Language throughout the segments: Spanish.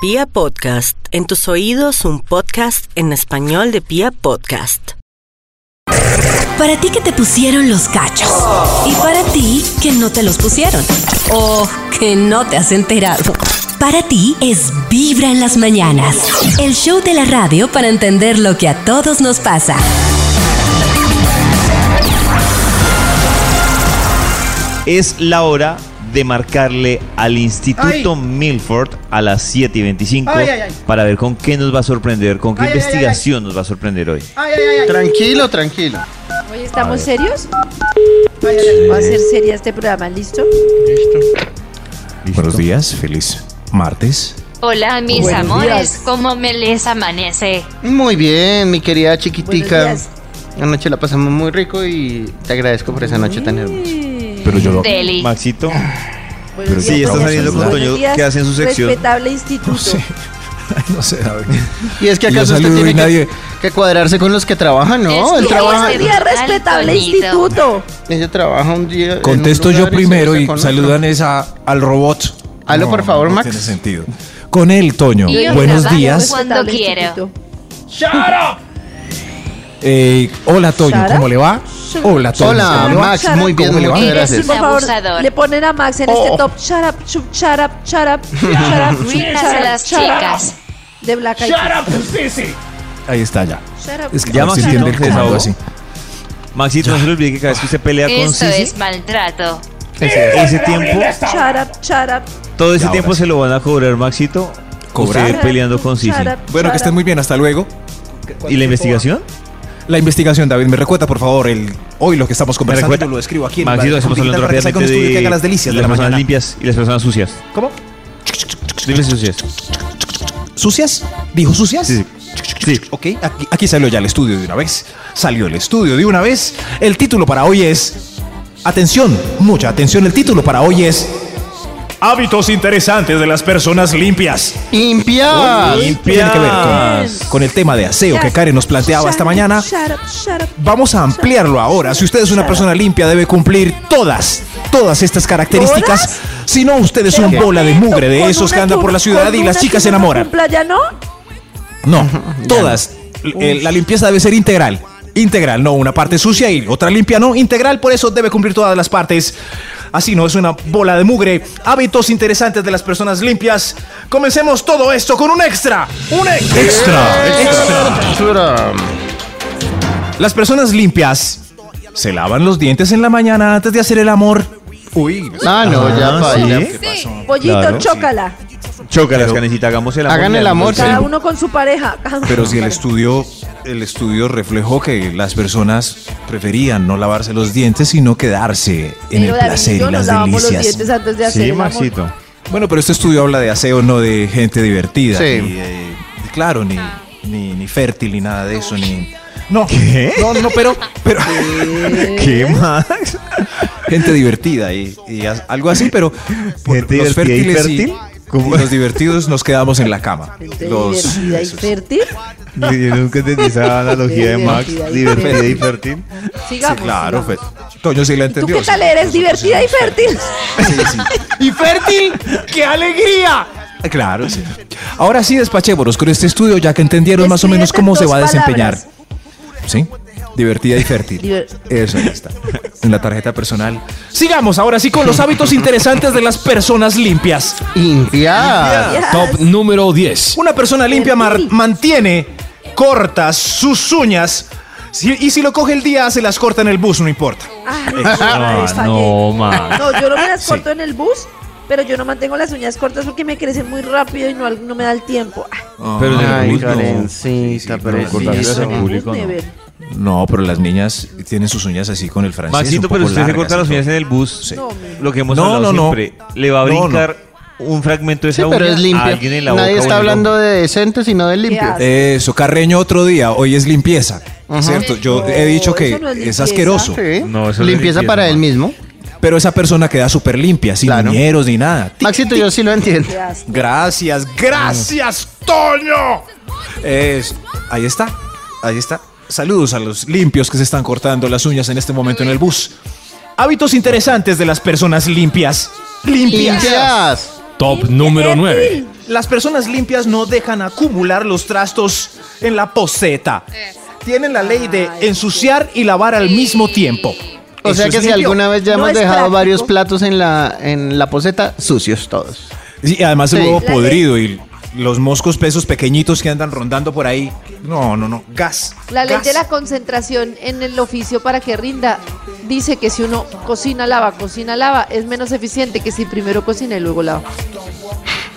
Pia Podcast, en tus oídos un podcast en español de Pia Podcast. Para ti que te pusieron los cachos. Y para ti que no te los pusieron. O que no te has enterado. Para ti es Vibra en las mañanas. El show de la radio para entender lo que a todos nos pasa. Es la hora de marcarle al Instituto Milford a las 7 y 25 Ay, ay, ay. para ver con qué nos va a sorprender, con qué Ay, ay, ay, investigación nos va a sorprender hoy. Ay, ay, ay, ay. Tranquilo, tranquilo. Oye, ¿estamos serios? Ay. Va a ser seria este programa, ¿listo? ¿Listo? Buenos días, feliz martes. Hola, mis Buenos amores, días. ¿cómo me les amanece? Muy bien, mi querida Buenos chiquitica. días. Anoche la pasamos muy rico y te agradezco por esa noche tan hermosa. Pero yo lo Deli. Maxito, Pero sí, está saliendo con. Toño, ¿qué hace en su sección? Respetable instituto. no sé. no sé, David. Y es que Y acaso usted y tiene nadie- que, que cuadrarse con los que trabajan, ¿no? Es Él que trabaja, Sería respetable instituto. ella trabaja un día. Contesto yo y primero y otro. saludan esa al robot. Hazlo, por favor, no Max. tiene sentido. Con él, Toño. Y yo Buenos días. Cuando quiero. instituto. Eh, hola, Toño. ¿Sara? ¿Cómo le va? Hola, Toño. Hola. Max, muy bien, muchas gracias. Por favor, abusador. le ponen a Max en Oh. este top. Shut up, shut, shut up, shut up, shut up, shut Ríndase up, las shut up. chicas. De Black Eyed Peas. Ahí está ya. Shut up. Es que Ya, Maxito, entiende el comando así. Maxito, no se le olvide que cada vez que usted pelea con Esto Sisi, es maltrato. ese tiempo, Shut up, shut up. todo ese tiempo se lo van a cobrar, Maxito. ¿Cobrar? Peleando con Sisi. Bueno, que estén muy bien. Hasta luego. ¿Y la investigación? La investigación, David, me recuerda, por favor, el hoy lo que estamos conversando. Yo lo escribo aquí en Maxito, la estamos hablando para que un estudio haga las delicias de de las la personas mañana. limpias y las personas sucias. ¿Cómo? Limpias y sucias. ¿Sucias? ¿Dijo sucias? Sí, sí. Sí. Ok, aquí, aquí salió ya el estudio de una vez. Salió el estudio de una vez. El título para hoy es. Atención, mucha atención. El título para hoy es. Hábitos interesantes de las personas limpias. ¡Limpias! Tiene que ver con, con el tema de aseo que Karen nos planteaba esta mañana. Vamos a ampliarlo ahora. Si usted es una persona limpia, debe cumplir todas, todas estas características. ¿Todas? Si no, usted es un bola de mugre de esos que andan por la ciudad y las chicas se enamoran. cumpla ya no? No, todas. Eh, La limpieza debe ser integral. Integral, no una parte sucia y otra limpia, no. Integral, por eso debe cumplir todas las partes. Así no es una bola de mugre. Hábitos interesantes de las personas limpias. Comencemos todo esto con un extra. Un extra. Extra. Basura. Las personas limpias se lavan los dientes en la mañana antes de hacer el amor. Uy, Ah, no, ya Ah. ¿sí? Pollito, Claro. chócala. Chócalas, canecita, hagamos el amor. Hagan el amor. Cada uno con su pareja. cada uno Pero con si su el pareja. estudio, el estudio reflejó que las personas preferían no lavarse los dientes, sino quedarse en Pero el David placer y yo nos las lavamos los delicias. dientes antes de hacer Sí, el amor. Maxito. Bueno, pero este estudio habla de aseo, no de gente divertida. Sí. Ni, eh, claro, ni, ni, ni fértil, ni nada de eso, ni. No, ¿Qué? no, no, pero, pero ¿Qué, Max? gente divertida y, y as- algo así, pero por- ¿Gente los divertida y fértiles y, fértil? ¿Cómo? y los divertidos nos quedamos en la cama. Gente Los, divertida y esos. fértil. Yo nunca entendí esa analogía de Max. Divertida y y fértil. fértil. Sí, Sigamos. claro, sigamos. fe- Toño sí la ¿Tú entendió. qué tal sí. eres? ¿Divertida y fértil? ¡Y fértil! ¡Qué alegría! Claro, sí. Ahora sí, despachémonos con este estudio, ya que entendieron más o menos cómo se va a desempeñar. palabras. ¿Sí? Divertida y fértil. Diver- Eso ya está. En la tarjeta personal. Sigamos ahora sí con los hábitos interesantes de las personas limpias. ¡Limpias! Top número 10. Una persona limpia mar- mantiene cortas sus uñas. Si- y si lo coge el día, se las corta en el bus, no importa. Ay, Ah, fallé. no, Max. No, yo no me las Sí. corto en el bus, pero yo no mantengo las uñas cortas porque me crecen muy rápido y no, no me da el tiempo. Ay, Pero en el bus no. Karencita, pero preciosa. cortarlas en el público, no. No, pero las niñas tienen sus uñas así con el francés. Maxito, pero usted se corta las uñas en el bus. Sí. Lo que hemos No, hablado no, no. siempre. Le va a No, no. brincar un fragmento de Sí, esa pero uña es a limpia. alguien en la Nadie boca está hablando de decente, sino de limpia. asco. Eso, Carreño otro día, hoy es limpieza. ¿Cierto? Yo No, he dicho que es asqueroso. Sí. No, eso es limpieza limpieza, para él mismo. Pero esa persona queda súper limpia, sin Claro. uñeros ni nada. Maxito, yo sí lo entiendo. Gracias, gracias, Toño. Es- ahí está, ahí está. Saludos a los limpios que se están cortando las uñas en este momento en el bus. Hábitos interesantes de las personas limpias. Limpias. Limpias. Top número 9. Las personas limpias no dejan acumular los trastos en la poseta. Tienen la ley de ensuciar y lavar al mismo tiempo. O sea que si alguna vez ya No hemos dejado práctico. varios platos en la, en la poseta, sucios todos. Sí, y además el Sí. huevo La podrido y los moscos pesos pequeñitos que andan rondando por ahí. No, no, no. Gas. La ley gas. de la concentración en el oficio para que rinda dice que si uno cocina, lava, cocina, lava, es menos eficiente que si primero cocina y luego lava.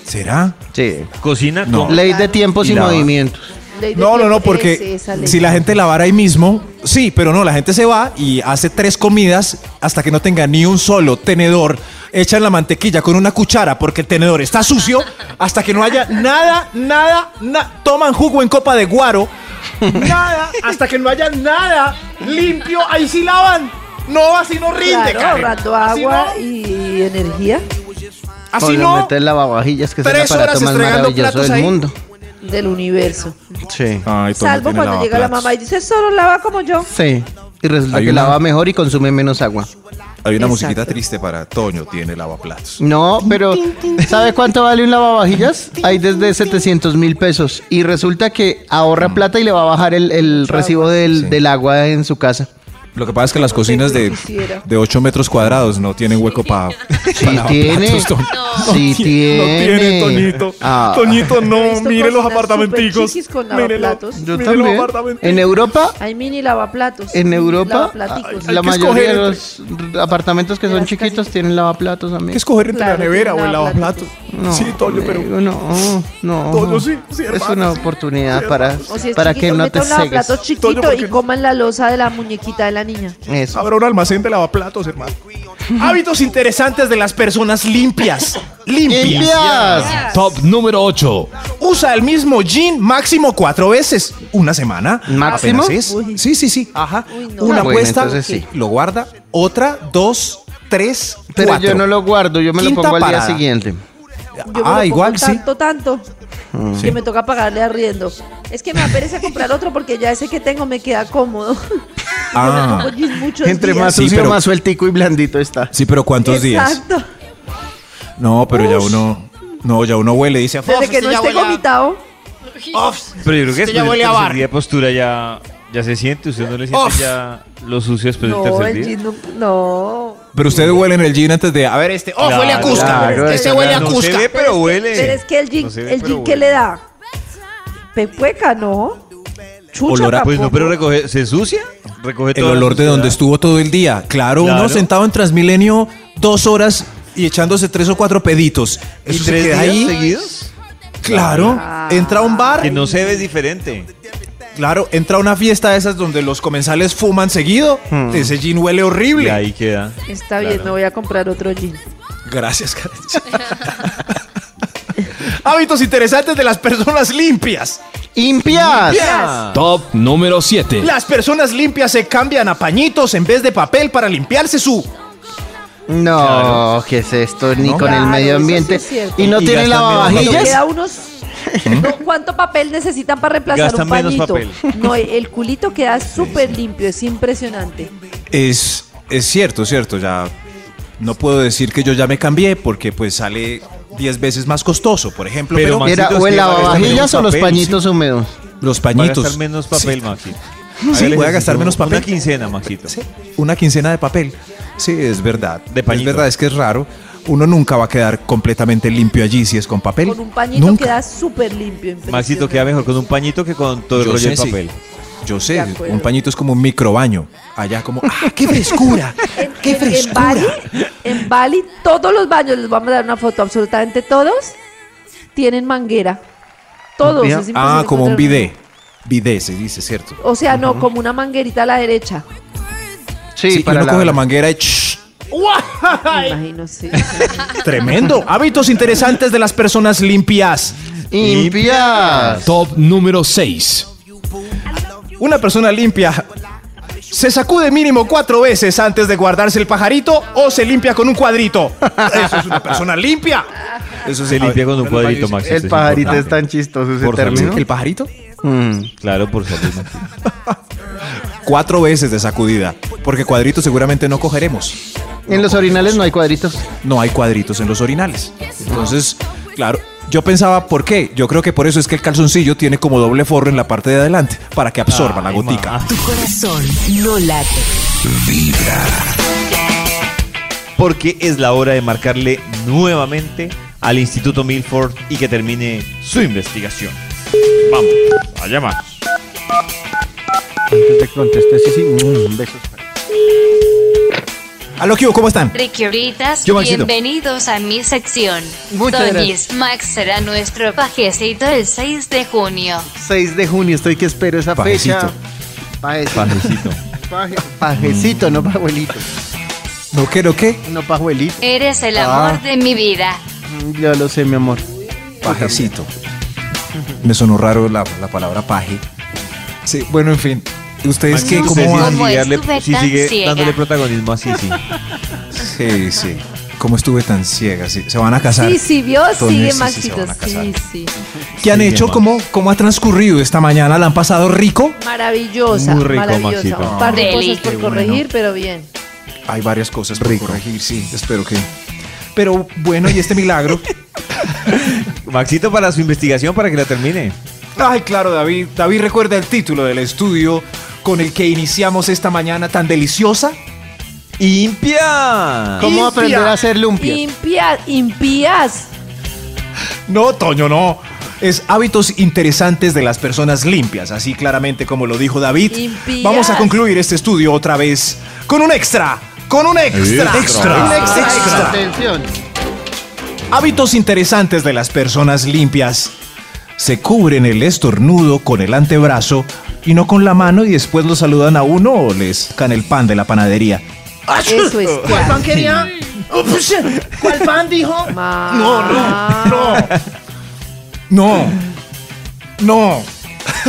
¿Será? Sí. Cocina No. Ley de tiempos Y y, lava. movimientos. Ley de No, no, no, porque si la gente lavara ahí mismo, sí, pero no, la gente se va y hace tres comidas hasta que no tenga ni un solo tenedor. Echan la mantequilla con una cuchara porque el tenedor está sucio hasta que no haya nada, nada, nada. Toman jugo en copa de guaro. Nada, hasta que no haya nada limpio. Ahí sí lavan. No, así no rinde, Claro, Así agua no. y energía Así no. El lavavajillas, que es el aparato más maravilloso del ahí. mundo. Del universo. Sí. Ay, Salvo tiene cuando llega la lavaplatos. mamá y dice, solo lava como yo. Sí. Y resulta Hay que una- lava mejor y consume menos agua. Hay una Exacto. musiquita triste para Toño, tiene lavaplatos. No, pero ¿sabe cuánto vale un lavavajillas? Hay desde 700 mil pesos. Y resulta que ahorra plata y le va a bajar el, el recibo del, Sí. del agua en su casa. Lo que pasa es que las cocinas de, de 8 metros cuadrados no tienen hueco para Sí tiene. Sí tiene. Ah. Toñito, He no, visto mire los apartamenticos. con Mire los-. Yo mire los también. apartamenticos. En Europa, Hay mini lavaplatos. en Europa, ah, la mayoría de los apartamentos que son chiquitos casitas. tienen lavaplatos Hay también. que escoger entre Claro, la nevera o tiene el lavaplatos. No, sí, Toño, pero. no, no. Toño, sí, sí, Es hermano, una sí. oportunidad Sí, para, es para chiquito, que no te chiquito Toño, ¿por y qué? coman la losa de la muñequita de la niña. Eso. Habrá un almacén de lavaplatos, hermano. Hábitos interesantes de las personas limpias. Limpias. ¡Limpias! Top número 8. Usa el mismo jean máximo cuatro veces. Una semana. ¿Máximo? Apenas es. Uy. Sí, sí, sí. Ajá. Uy, no. Una Ah, bueno, puesta. entonces sí. Lo guarda. Otra, dos, tres, Pero cuatro. yo no lo guardo, yo me Quinta lo pongo al parada. día siguiente. Yo me ah, lo igual, pongo sí. tanto, tanto, que me toca pagarle arriendo. Es que me da pereza comprar otro porque ya ese que tengo me queda cómodo. Ah. Yo me pongo jeans muchos Entre días. más Sí, sucio, pero- más sueltico y blandito está. Sí, pero ¿cuántos días? Exacto. No, pero ya uno. No, ya uno huele y dice. Desde que no esté vomitado. Pero yo creo que Usted ya huele del a bar. día de postura ya, ya se siente. ¿Usted no le siente Uf. ya lo sucio después del No, tercer el día? jean no. no. Pero ustedes huelen el jean antes de. A ver, este. ¡Oh, Claro, huele a Cusca! claro, este eso huele a no se Cusca. ve, pero huele. Pero es que el jean, No ve, el jean ¿qué le da? Pepueca, ¿no? Chucha Olor a- Pues no, pero recoge, ¿se sucia? Recoge El olor de donde estuvo todo el día. Claro, uno Claro. sentado en Transmilenio dos horas y echándose tres o cuatro peditos. ¿Y Eso se tres queda días ahí. seguidos? Claro. Ah. Entra a un bar. Que no se ve diferente. Claro, entra a una fiesta de esas donde los comensales fuman seguido. Hmm. Ese jean huele Y horrible. ahí queda. Está bien, me voy a comprar otro jean. Gracias, Karen. Hábitos interesantes de las personas limpias. ¡Limpias! Top número 7. Las personas limpias se cambian a pañitos en vez de papel para limpiarse su. No, ¿qué es esto? Ni No. con el medio sí ambiente. es cierto. ¿Y no Y tienen lavavajillas? queda unos... No, ¿Cuánto papel necesitan para reemplazar Gastan un menos pañito? papel. No, el culito queda súper limpio, es impresionante. Es, es cierto, cierto. Ya no puedo decir que yo ya me cambié porque pues sale 10 veces más costoso, por ejemplo. Pero, Pero, Era o el a lavavajillas o los papel, pañitos húmedos. los Va a pañitos. gastar menos papel, Sí. Maxi. Sí, voy a gastar menos papel. Una quincena, Maxito. Sí, una quincena de papel. Sí, es verdad. De pañito. Es verdad, es que es raro. Uno nunca va a quedar completamente limpio allí si es con papel. Con un pañito Nunca. queda súper limpio. Maxito queda mejor con un pañito que con todo el Yo rollo sé, de sí. Yo sé, un pañito es como un microbaño. Allá como, ¡ah, qué frescura! ¡Qué en- en frescura! Bali, en Bali, todos los baños, les vamos a dar una foto, absolutamente todos, tienen manguera. Todos. Es Ah, como un bidet. Bidet se dice, ¿cierto? O sea, no, como una manguerita a la derecha. Sí, Sí, para uno coge la la manguera y... Me imagino, sí. Tremendo. Hábitos interesantes de las personas limpias. ¡Limpias! Top número 6. Una persona limpia se sacude mínimo cuatro veces antes de guardarse el pajarito o se limpia con un cuadrito. Eso es una persona limpia. Eso Se limpia con un cuadrito, Maxito. El pajarito es tan chistoso ese Por término. ¿El pajarito? Mm. Claro, por salud. Cuatro veces de sacudida. Porque cuadrito seguramente no cogeremos. En los orinales no hay cuadritos. no hay cuadritos en los orinales. Entonces, claro, yo pensaba, ¿por qué? Yo creo que por eso es que el calzoncillo tiene como doble forro en la parte de adelante, para que absorba la gotica. ma. Tu corazón no late. Porque es la hora de marcarle nuevamente al Instituto Milford y que termine su investigación. Vamos, allá más. Antes de que conteste, sí, sí. mm, besos. Aló, ¿cómo están? Ricky bienvenidos a mi sección. Muchas Doñis Max será nuestro pajecito el 6 de junio. 6 de junio, estoy que espero esa Pajecito. fecha. Pajecito. Pajecito. Paje- Pajecito, no pajuelito. ¿No qué, no qué? No pajuelito. Eres el Ah. amor de mi vida. Mm, Yo lo sé, mi amor. Pajecito. Me sonó raro la, la palabra paje. Sí, bueno, en fin. ¿Ustedes qué? ¿Cómo van? cómo sigue, ciega. dándole protagonismo así, sí. Sí, sí. ¿Cómo estuve tan ciega? Sí. ¿Se van a casar? Sí, sí, vio, sigue sí, Maxito. Sí, sí. ¿Qué han Sí, hecho? ¿Cómo, ¿Cómo ha transcurrido esta mañana? ¿La han pasado rico? Maravillosa, Muy rico, maravillosa. Maxito. Un par de cosas por Qué bueno. corregir, pero bien. Hay varias cosas por corregir, sí. Espero que... Pero bueno, ¿y este milagro? Maxito para su investigación para que la termine. Ay, claro, David. David recuerda el título del estudio con el que iniciamos esta mañana tan deliciosa. ¡Impia! ¿Cómo aprender a hacer lumpia? Impías, impías. No, Toño, no. Es hábitos interesantes de las personas limpias, así claramente como lo dijo David. Impías. Vamos a concluir este estudio otra vez con un extra. Con un extra. Extra. Un extra. Extra. Atención. Hábitos interesantes de las personas limpias. Se cubren el estornudo con el antebrazo y no con la mano y después lo saludan a uno o les can el pan de la panadería. Eso es. ¿Cuál pan quería? ¿Cuál pan dijo? No, No. No. No.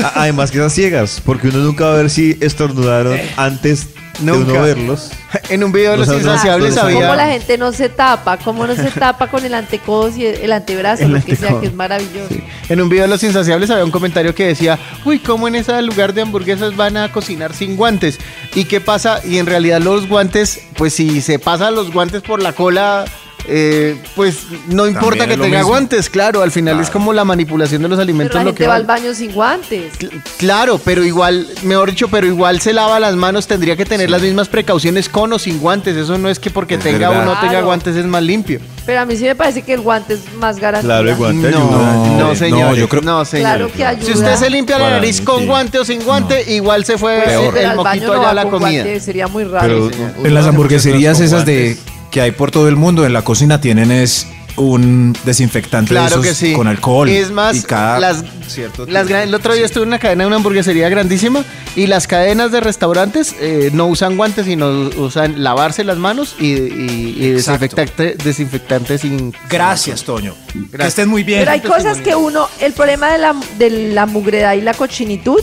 A- Además que esas ciegas, porque uno nunca va a ver si estornudaron antes de Nunca. uno verlos. En un video de los sabes insaciables dónde ¿Cómo la había... gente no se tapa? ¿Cómo no se tapa con el antecodo y el, antebrazo? El lo que sea, antecodo. que es maravilloso. En un video de los insaciables había un comentario que decía, uy, ¿cómo en ese lugar de hamburguesas van a cocinar sin guantes? ¿Y qué pasa? Y en realidad los guantes, pues si se pasan los guantes por la cola, eh, pues no importa que tenga mismo. guantes, claro, al final es como la manipulación de los Pero alimentos la lo gente que va al baño sin guantes. Cl- Claro, pero igual, mejor dicho, pero igual se lava las manos, tendría que tener las mismas precauciones con o sin guantes. Eso no es que porque Es tenga verdad. o no tenga Claro. guantes es más limpio. Pero a mí sí me parece que el guante es más garantía. Claro, el guante no, ayuda. no, No, señor. yo creo- no, señor. Claro que ayuda. Si usted se limpia la nariz mí, con sí. guante o sin guante, igual se fue Pues sí, el, pero al baño moquito no allá a la comida. guante, sería muy raro. Pero En las hamburgueserías esas de que hay por todo el mundo, en la cocina tienen es un desinfectante de Claro esos que sí. con alcohol. Es más, y cada las, cierto las el otro día estuve en una cadena de una hamburguesería grandísima y las cadenas de restaurantes eh, no usan guantes, sino usan lavarse las manos y, y- desinfectante, desinfectante sin... Gracias, Toño. Que estén muy bien. Pero hay cosas que uno, el problema de la, de la mugredad y la cochinitud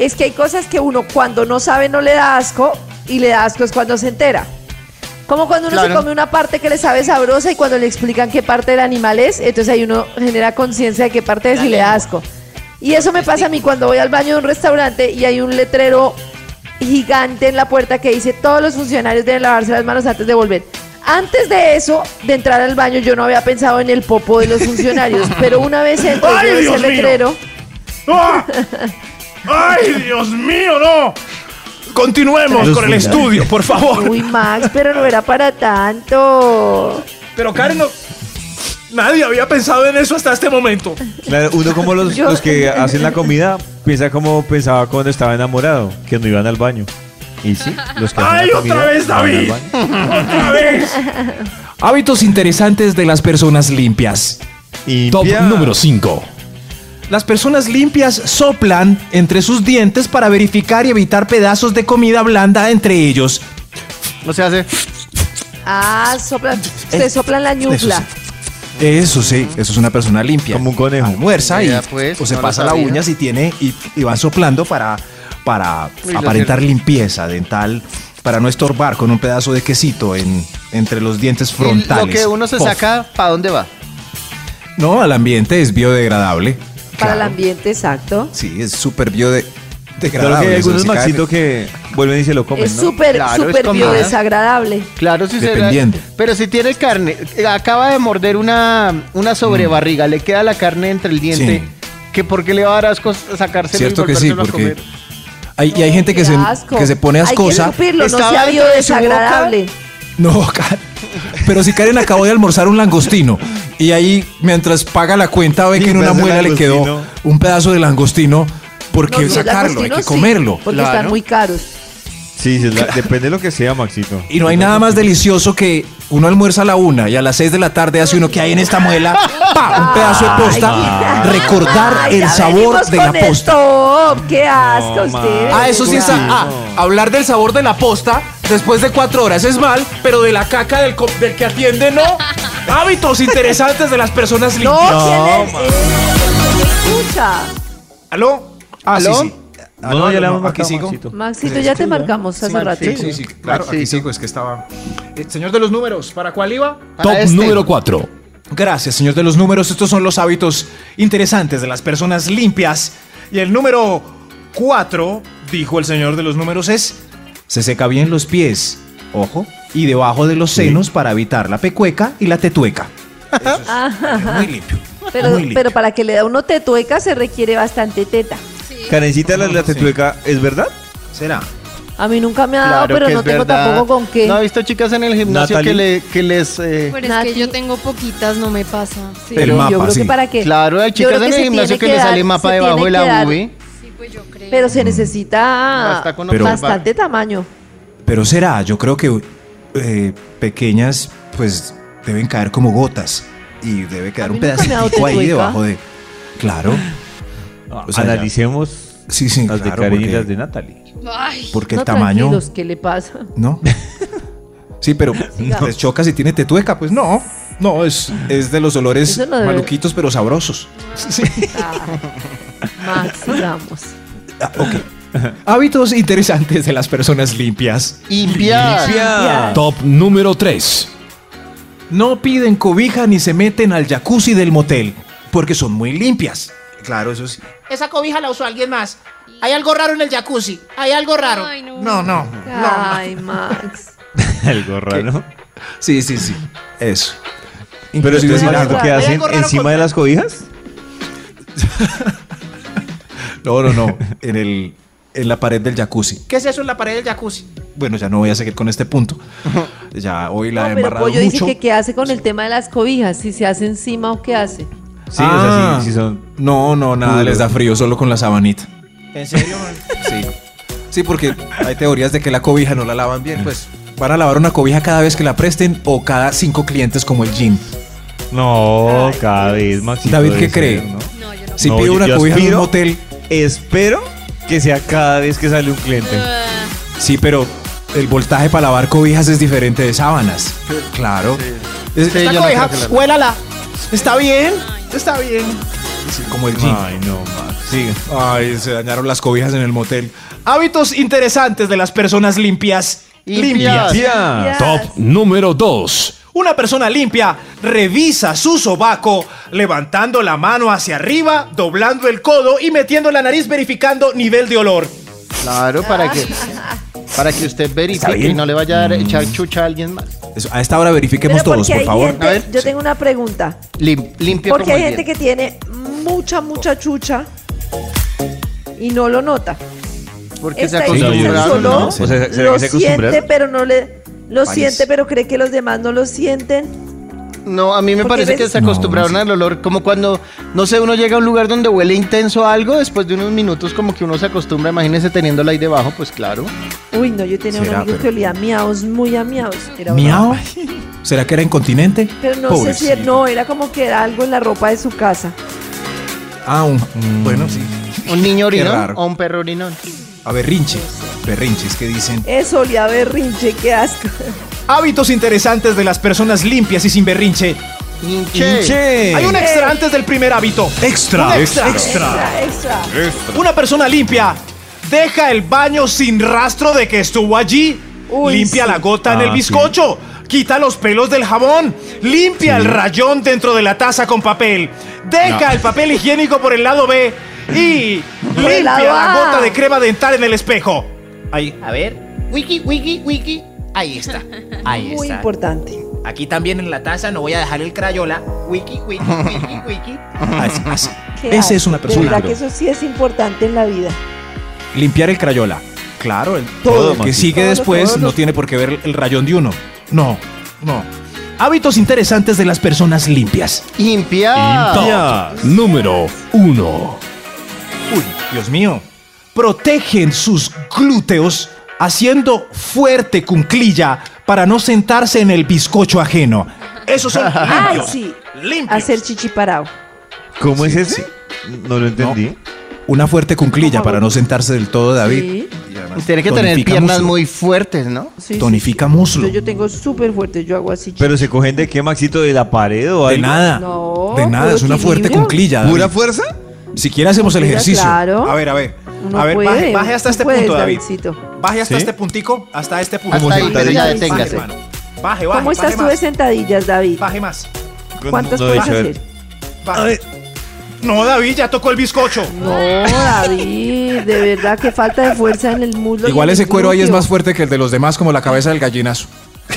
es que hay cosas que uno cuando no sabe no le da asco y le da asco es cuando se entera. Como cuando uno se come una parte que le sabe sabrosa y cuando le explican qué parte del animal es, entonces ahí uno genera conciencia de qué parte es y le da asco. Y eso me pasa a mí cuando voy al baño de un restaurante y hay un letrero gigante en la puerta que dice todos los funcionarios deben lavarse las manos antes de volver. Antes de eso, de entrar al baño, yo no había pensado en el popo de los funcionarios, pero una vez entré ¡Ay, yo vi ese letrero, ¡Ah! ¡Ay, Dios mío, no! Continuemos con el estudio, por favor. uy Max, pero no era para tanto. Pero Karen, no- nadie había pensado en eso hasta este momento. Claro, uno como los, Yo- los que hacen la comida piensa como pensaba cuando estaba enamorado, que no iban al baño. Y sí, los que hacen ¡Ay, la otra comida vez, van al David! baño. ¡Otra vez! Hábitos interesantes de las personas limpias. Top número 5. Las personas limpias soplan entre sus dientes para verificar y evitar pedazos de comida blanda entre ellos. O sea, hace... Ah, soplan, ustedes soplan la ñufla. Eso sí, eso es una persona limpia. Como un conejo. Almuerza y pues, o se no lo pasa la sabía. uña si tiene y, y van soplando para, para Uy, lo aparentar limpieza dental, para no estorbar con un pedazo de quesito en, entre los dientes Y frontales. Lo que uno se saca, ¿para dónde va? No, al ambiente es biodegradable. Para el Claro. ambiente, exacto. Sí, es súper biode... Claro que hay algunos. Maxito que vuelven y se lo comen, Es ¿no? súper, Claro, súper biodesagradable. Claro, sí será. Dependiendo. Pero si tiene carne, acaba de morder una, una sobrebarriga, le queda la carne entre el diente. Sí. que ¿Por qué le va a dar asco sacárselo Cierto y que sí, a porque comer? hay, y hay gente que se, que se pone Hay que ascosa. escupirlo, no sea biodesagradable. No, Karen. Pero si Karen acabó de almorzar un langostino y ahí mientras paga la cuenta ve que en una muela le quedó langostino. un pedazo de langostino, ¿por qué No, sacarlo? Hay que sí, comerlo. Porque Claro. están muy caros. Sí, sí, es la- depende de lo que sea, Maxito. Y no hay nada más delicioso que uno almuerza a la una y a las seis de la tarde hace uno que hay en esta muela, ¡pa! un pedazo de posta, Ay, recordar ay, el sabor de la posta. top. Qué asco No, ustedes. Ah, eso sí está. Sí, Ah, hablar del sabor de la posta después de cuatro horas es mal, pero de la caca del, del que atiende no. Hábitos interesantes de las personas No, limpias. ¿quién es? Eh, ¿me escucha? ¿Aló? Ah, ¿Aló? sí, sí. No, no, ya le hemos aquí sigo. Maxito. Maxito, ya te marcamos hace Sí, rato. sí, Sí, sí, claro, aquí Maxito. sigo, es que estaba. Eh, señor de los números, ¿para cuál iba? Para Top este. número 4. Gracias, señor de los números. Estos son los hábitos interesantes de las personas limpias. Y el número cuatro, dijo el señor de los números, es se seca bien los pies, ojo, y debajo de los senos para evitar la pecueca y la tetueca. Eso es muy limpio. Pero, muy limpio. pero para que le da uno tetueca se requiere bastante teta. Karencita, la, la tetueca, ¿es verdad? ¿Será? A mí nunca me ha dado, Claro pero que no tengo verdad. tampoco con qué. ¿No ha visto chicas en el gimnasio Natalie. que, le, que les... eh, Pero es Nati. que yo tengo poquitas, no me pasa. Sí, El pero mapa, yo creo sí. que para que. Claro, hay chicas en el gimnasio tiene que le dar- sale mapa debajo de que la boobie. sí, pues yo creo. Pero se necesita bastante tamaño. Pero será, yo creo que eh, pequeñas, pues deben caer como gotas. Y debe quedar un pedacito ahí debajo de. Claro. O sea, ya- Analicemos Sí, sí, las de claro, Karen y las de Natalie. Ay, Porque no, el tamaño. ¿qué le pasa? ¿No? Sí, pero les choca si tiene tetueca, pues no. No, es, es de los olores no maluquitos pero sabrosos. Sí. Max, vamos. Ah, ok. Hábitos interesantes de las personas limpias. Limpiar. Ya. Top número 3. No piden cobija ni se meten al jacuzzi del motel, porque son muy limpias. Claro, eso sí. Esa cobija la usó alguien más. Hay algo raro en el jacuzzi. Hay algo raro. ay, no. No, no. Ay, Max. Algo raro. Sí, sí, sí. Eso. Pero si ustedes, ¿qué Hay hacen encima con- de las cobijas? No, no, no. En, el, en la pared del jacuzzi. ¿Qué es eso en la pared del jacuzzi? Bueno, ya no voy a seguir con este punto. Ya hoy la No, he pero embarrado Pollo dice mucho. que qué hace con el tema de las cobijas, si se hace encima o qué hace. Sí, o Ah. sea, sí, sí son... No, no, nada les da frío solo con la sabanita. ¿En serio? Sí. Sí, porque hay teorías de que la cobija no la lavan bien. Pues van a lavar una cobija cada vez que la presten o cada cinco clientes como el gym. No, cada vez, Maxito. David, ¿qué cree? ser, ¿no? No, yo no. Si No, pido yo- una yo cobija en un motel, Espero que sea cada vez que sale un cliente. Ah, sí, pero el voltaje para lavar cobijas es diferente de sábanas. Claro. Es- Sí, Esta yo no cobija, creo que la- huélala. ¿Está bien? Está bien. sí, como el gym. Ay, no, Max. Sigue. Ay, se dañaron las cobijas en el motel. Hábitos interesantes de las personas limpias. Limpias. Tía. Top número 2. Una persona limpia revisa su sobaco levantando la mano hacia arriba, doblando el codo y metiendo la nariz verificando nivel de olor. Claro, para que, para que usted verifique y no le vaya a dar- echar chucha a alguien más. Eso, a esta hora verifiquemos Pero todos, porque por hay favor. gente- A ver, yo sí. tengo una pregunta. Lim- limpia Porque como hay el gente que tiene mucha, mucha chucha y no lo nota. Porque se Esta No, yo- acostumbraron, solo ¿no? O sea, ¿será lo que se siente, pero no le... Lo País. siente, pero cree que los demás no lo sienten. No, a mí me parece ves- que se acostumbraron No, al olor, como cuando, no sé, uno llega a un lugar donde huele intenso algo, después de unos minutos como que uno se acostumbra, imagínese teniéndolo ahí debajo, pues claro. Uy, no, yo tenía un ¿Será, amigo pero- que olía a miaos, muy a miaos. Era horrible. ¿Será que era incontinente? Pero no sé si... No, era como que era algo en la ropa de su casa. Ah, un- bueno, sí. Un niño orinón o un perro orinón. A berrinche. Berrinches que dicen. Eso olía a berrinche, qué asco. Hábitos interesantes de las personas limpias y sin berrinche. Hinche. Che. Hay un extra antes del primer hábito. Extra, Un extra. Extra, extra. Una persona limpia deja el baño sin rastro de que estuvo allí. Uy, limpia sí. la gota en Ah, el bizcocho. Quita los pelos del jabón. Limpia el rayón dentro de la taza con papel. Deja No. el papel higiénico por el lado B. Y Limpia la A. gota de crema dental en el espejo. Ahí. A ver. Wiki, wiki, wiki. Ahí está. Ahí Muy está. importante. Aquí también en la taza no voy a dejar el crayola. Wiki, wiki, wiki, wiki. Así, así. Ese es una De persona. verdad que eso sí es importante en la vida. Limpiar el crayola. Claro, el, Todo, todo que sigue Todos, después todos no tiene por qué ver el rayón de uno. No, no. Hábitos interesantes de las personas limpias. Limpia. Número 1. Uy, Dios mío. Protegen sus glúteos haciendo fuerte cunclilla para no sentarse en el bizcocho ajeno. Esos son Ay, limpios. sí. Limpios. Hacer chichi parado. ¿Cómo es ese? sí. No lo entendí. Una fuerte cunclilla ¿Cómo para no sentarse del todo, David. Sí. Y Tiene que tener piernas muslo. muy fuertes, ¿no? Sí, Tonifica sí. muslo. Yo, yo tengo súper fuerte, yo hago así. Pero se cogen de qué, Maxito, de la pared o De nada. No, de nada, es una fuerte cunclilla. ¿Pura fuerza? Si quiere hacemos el ejercicio. claro. A ver, a ver. Uno a ver, puede, baje, baje hasta este puedes, punto, David. Davidcito. Baje hasta ¿Sí? este puntico, hasta este punto. Hasta ahí, pero ya Baje, deténgase. hermano. Baje, baje, ¿Cómo estás baje tú de sentadillas, David? Baje más. ¿Cuántas No, puedes hacer? Baje. No, David, ya tocó el bizcocho. No, David, de verdad que falta de fuerza en el muslo. Igual ese cuero ahí es más fuerte que el de los demás, como la cabeza del gallinazo.